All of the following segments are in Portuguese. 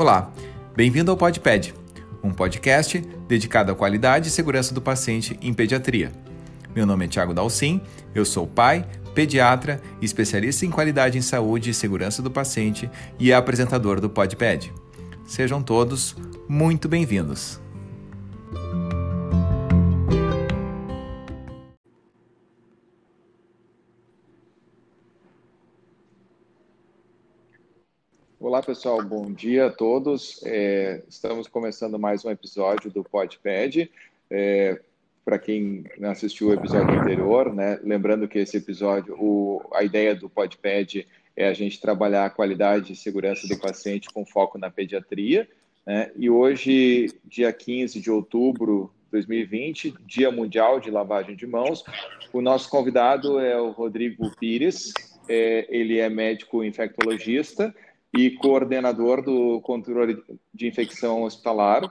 Olá, bem-vindo ao PodPed, um podcast dedicado à qualidade e segurança do paciente em pediatria. Meu nome é Tiago Dalcin, eu sou pai, pediatra, especialista em qualidade em saúde e segurança do paciente e apresentador do PodPed. Sejam todos muito bem-vindos. Olá, pessoal, bom dia a todos. É, estamos começando mais um episódio do PodPad. É, Para quem não assistiu o episódio anterior, né, lembrando que esse episódio, o, a ideia do PodPad é a gente trabalhar a qualidade e segurança do paciente com foco na pediatria. Né, e hoje, dia 15 de outubro de 2020, Dia Mundial de Lavagem de Mãos, o nosso convidado é o Rodrigo Pires, é, ele é médico infectologista e coordenador do controle de infecção hospitalar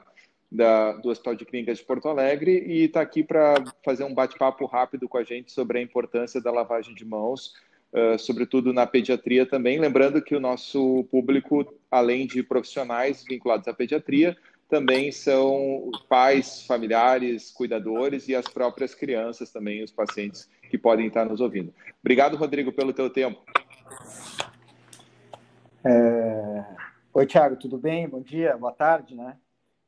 da, do Hospital de Clínicas de Porto Alegre e está aqui para fazer um bate-papo rápido com a gente sobre a importância da lavagem de mãos, uh, sobretudo na pediatria também. Lembrando que o nosso público, além de profissionais vinculados à pediatria, também são pais, familiares, cuidadores e as próprias crianças também, os pacientes que podem estar nos ouvindo. Obrigado, Rodrigo, pelo teu tempo. É... Oi, Thiago, tudo bem? Bom dia, boa tarde, né?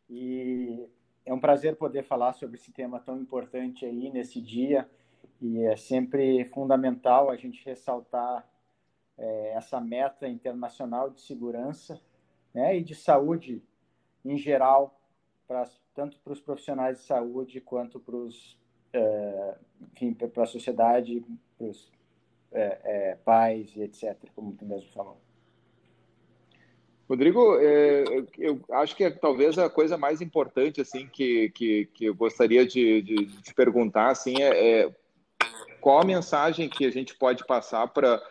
E é um prazer poder falar sobre esse tema tão importante aí nesse dia e é sempre fundamental a gente ressaltar é, essa meta internacional de segurança né, e de saúde em geral, pra, tanto para os profissionais de saúde quanto para os, é, enfim, para a sociedade, para os é, é, pais e etc., como tu mesmo falou. Rodrigo, é, eu acho que é talvez a coisa mais importante assim que, que, que eu gostaria de, de, de te perguntar assim é, é, qual a mensagem que a gente pode passar para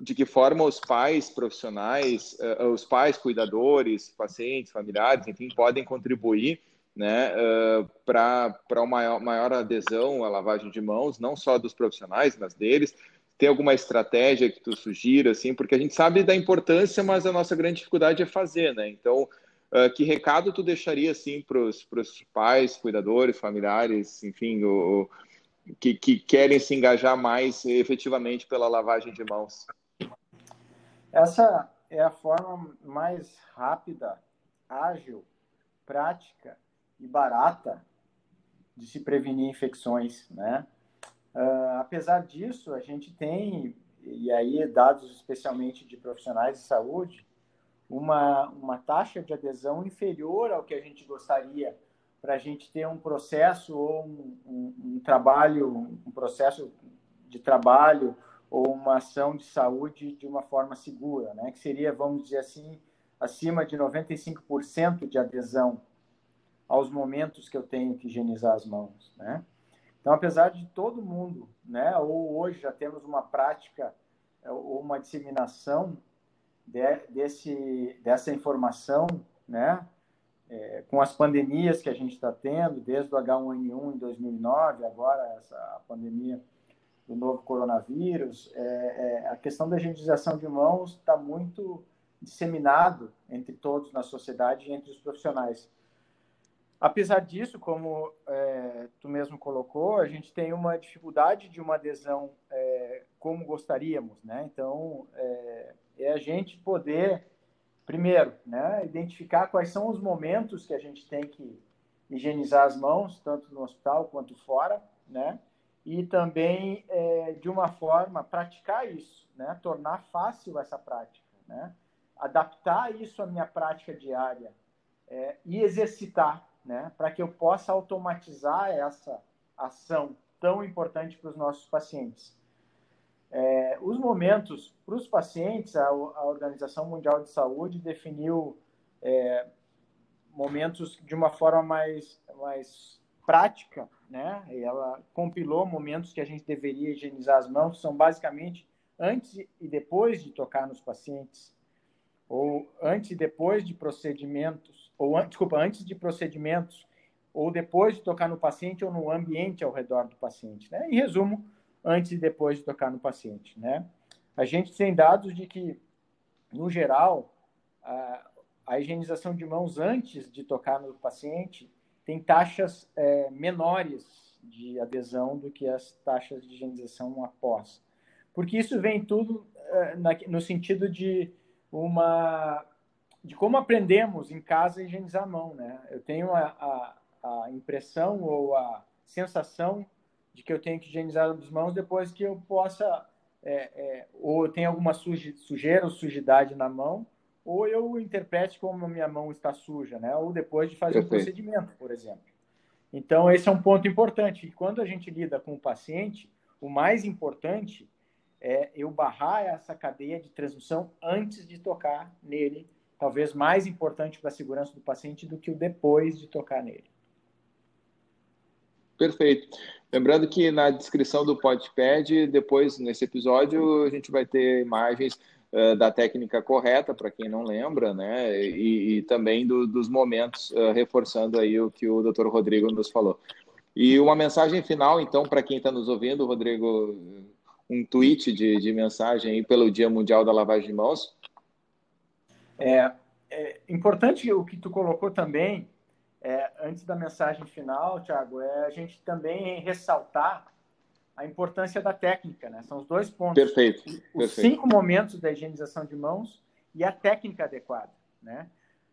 de que forma os pais profissionais, uh, os pais cuidadores, pacientes, familiares, enfim, podem contribuir né, uh, para uma maior, maior adesão à lavagem de mãos, não só dos profissionais, mas deles, tem alguma estratégia que tu sugira, assim, porque a gente sabe da importância, mas a nossa grande dificuldade é fazer, né? Então, uh, que recado tu deixaria, assim, para os pais, cuidadores, familiares, enfim, o, que, que querem se engajar mais efetivamente pela lavagem de mãos? Essa é a forma mais rápida, ágil, prática e barata de se prevenir infecções, né? Uh, apesar disso, a gente tem, e aí dados especialmente de profissionais de saúde, uma, uma taxa de adesão inferior ao que a gente gostaria para a gente ter um processo ou um, um, um, trabalho, um processo de trabalho ou uma ação de saúde de uma forma segura, né? que seria, vamos dizer assim, acima de 95% de adesão aos momentos que eu tenho que higienizar as mãos. Né? Então, apesar de todo mundo, né, ou hoje já temos uma prática é, ou uma disseminação de, desse, dessa informação, né, é, com as pandemias que a gente está tendo, desde o H1N1 em 2009, agora essa pandemia do novo coronavírus, é, é, a questão da higienização de mãos está muito disseminado entre todos na sociedade e entre os profissionais. Apesar disso, como é, tu mesmo colocou, a gente tem uma dificuldade de uma adesão é, como gostaríamos, né? Então, é, é, a gente poder, primeiro, né, identificar quais são os momentos que a gente tem que higienizar as mãos, tanto no hospital quanto fora, né? E também, é, de uma forma, praticar isso, né? Tornar fácil essa prática, né? Adaptar isso à minha prática diária é, e exercitar, né, para que eu possa automatizar essa ação tão importante para os nossos pacientes. É, os momentos para os pacientes, a, a, Organização Mundial de Saúde definiu é, momentos de uma forma mais, mais prática, né? E ela compilou momentos que a gente deveria higienizar as mãos, são basicamente antes e depois de tocar nos pacientes, ou antes e depois de procedimentos, ou desculpa, antes de procedimentos, ou depois de tocar no paciente ou no ambiente ao redor do paciente, né? Em resumo, antes e depois de tocar no paciente, né? A gente tem dados de que, no geral, a, a higienização de mãos antes de tocar no paciente tem taxas é, menores de adesão do que as taxas de higienização após. Porque isso vem tudo é, na, no sentido de uma de como aprendemos em casa a higienizar a mão, né? Eu tenho a, a, a impressão ou a sensação de que eu tenho que higienizar as mãos depois que eu possa é, é, ou tem alguma sujeira ou sujidade na mão, ou eu interprete como a minha mão está suja, né? Ou depois de fazer o um procedimento, por exemplo. Então, esse é um ponto importante. E quando a gente lida com o paciente, o mais importante é eu barrar essa cadeia de transmissão antes de tocar nele, talvez mais importante para a segurança do paciente do que o depois de tocar nele. Perfeito. Lembrando que na descrição do podcast, depois nesse episódio, a gente vai ter imagens uh, da técnica correta, para quem não lembra, né? E, e também do, dos momentos, uh, reforçando aí o que o Dr. Rodrigo nos falou. E uma mensagem final, então, para quem está nos ouvindo, Rodrigo, um tweet de, de mensagem aí pelo Dia Mundial da Lavagem de Mãos. É, é importante o que tu colocou também, é, antes da mensagem final, Thiago, é a gente também ressaltar a importância da técnica, né? São os dois pontos. Perfeito. Os perfeito. cinco momentos da higienização de mãos e a técnica adequada, né?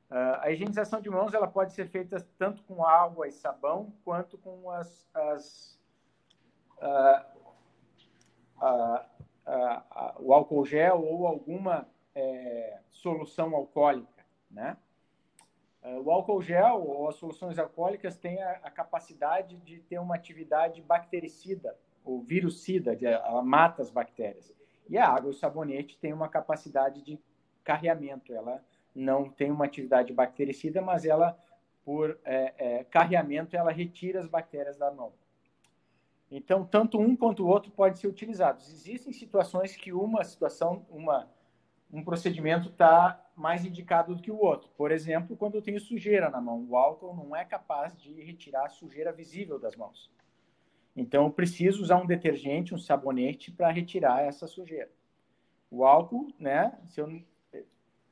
Uh, a higienização de mãos ela pode ser feita tanto com água e sabão quanto com as, as uh, uh, o álcool gel ou alguma é, solução alcoólica, né? É, o álcool gel ou as soluções alcoólicas têm a, a capacidade de ter uma atividade bactericida, ou virucida, de, ela mata as bactérias. E a água e o sabonete têm uma capacidade de carreamento, ela não tem uma atividade bactericida, mas ela, por é, é, carreamento, ela retira as bactérias da mão. Então, tanto um quanto o outro pode ser utilizados. Existem situações que uma situação, uma um procedimento está mais indicado do que o outro. Por exemplo, quando eu tenho sujeira na mão, o álcool não é capaz de retirar a sujeira visível das mãos. Então, eu preciso usar um detergente, um sabonete para retirar essa sujeira. O álcool, né, se eu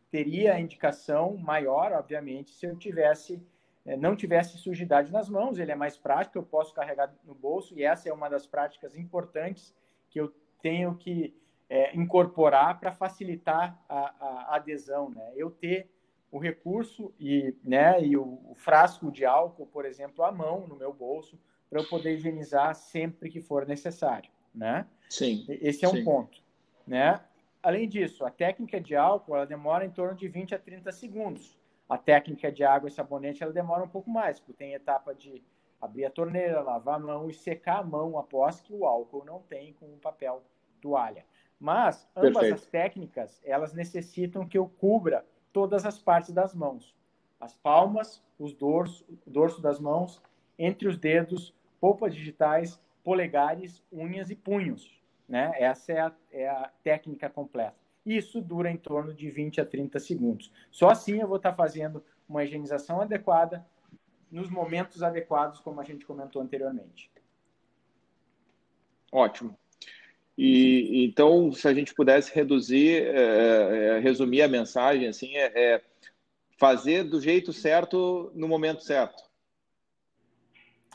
teria a indicação maior, obviamente, se eu tivesse eh, não tivesse sujidade nas mãos, ele é mais prático, eu posso carregar no bolso e essa é uma das práticas importantes que eu tenho que é, incorporar para facilitar a, a, adesão, né? Eu ter o recurso e, né, e o, o, frasco de álcool, por exemplo, à mão no meu bolso para eu poder higienizar sempre que for necessário, né? Sim. Esse é sim. um ponto, né? Além disso, a técnica de álcool ela demora em torno de 20 a 30 segundos. A técnica de água e sabonete ela demora um pouco mais, porque tem etapa de abrir a torneira, lavar a mão e secar a mão após que o álcool não tem com o papel toalha. Mas ambas Perfeito. as técnicas, elas necessitam que eu cubra todas as partes das mãos. As palmas, os dorso, o dorso das mãos, entre os dedos, polpas digitais, polegares, unhas e punhos. Né? Essa é a, é a técnica completa. Isso dura em torno de 20 a 30 segundos. Só assim eu vou estar fazendo uma higienização adequada nos momentos adequados, como a gente comentou anteriormente. Ótimo. E então, se a gente pudesse reduzir, é, é, resumir a mensagem, assim, é, é, fazer do jeito certo no momento certo.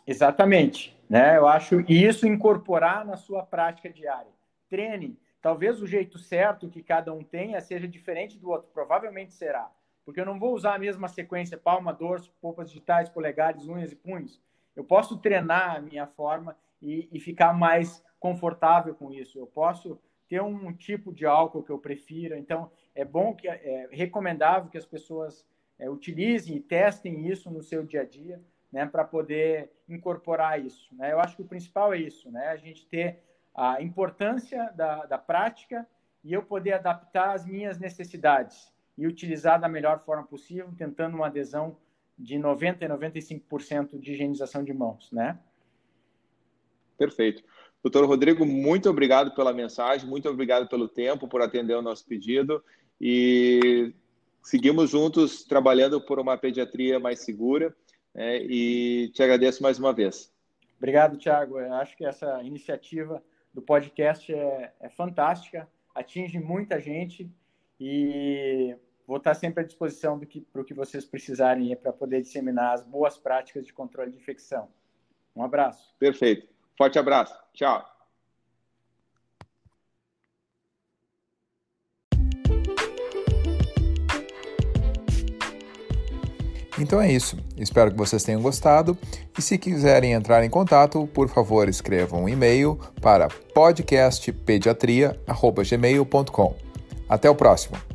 Exatamente, né? Eu acho isso incorporar na sua prática diária. Treine. Talvez o jeito certo que cada um tenha seja diferente do outro. Provavelmente será, porque eu não vou usar a mesma sequência: palma, dorso, polpas digitais, polegares, unhas e punhos. Eu posso treinar a minha forma e, e ficar mais confortável com isso. Eu posso ter um tipo de álcool que eu prefira. Então, é bom que é recomendável que as pessoas é, utilizem e testem isso no seu dia a dia, né, para poder incorporar isso. Né? Eu acho que o principal é isso, né? A gente ter a importância da, da prática e eu poder adaptar as minhas necessidades e utilizar da melhor forma possível, tentando uma adesão de 90 a 95% de higienização de mãos, né? Perfeito. Doutor Rodrigo, muito obrigado pela mensagem, muito obrigado pelo tempo, por atender o nosso pedido e seguimos juntos trabalhando por uma pediatria mais segura né, e te agradeço mais uma vez. Obrigado, Tiago. Acho que essa iniciativa do podcast é, é fantástica, atinge muita gente e vou estar sempre à disposição para o que vocês precisarem para poder disseminar as boas práticas de controle de infecção. Um abraço. Perfeito. Forte abraço. Tchau. Então é isso. Espero que vocês tenham gostado. E se quiserem entrar em contato, por favor, escrevam um e-mail para podcastpediatria.gmail.com. Até o próximo!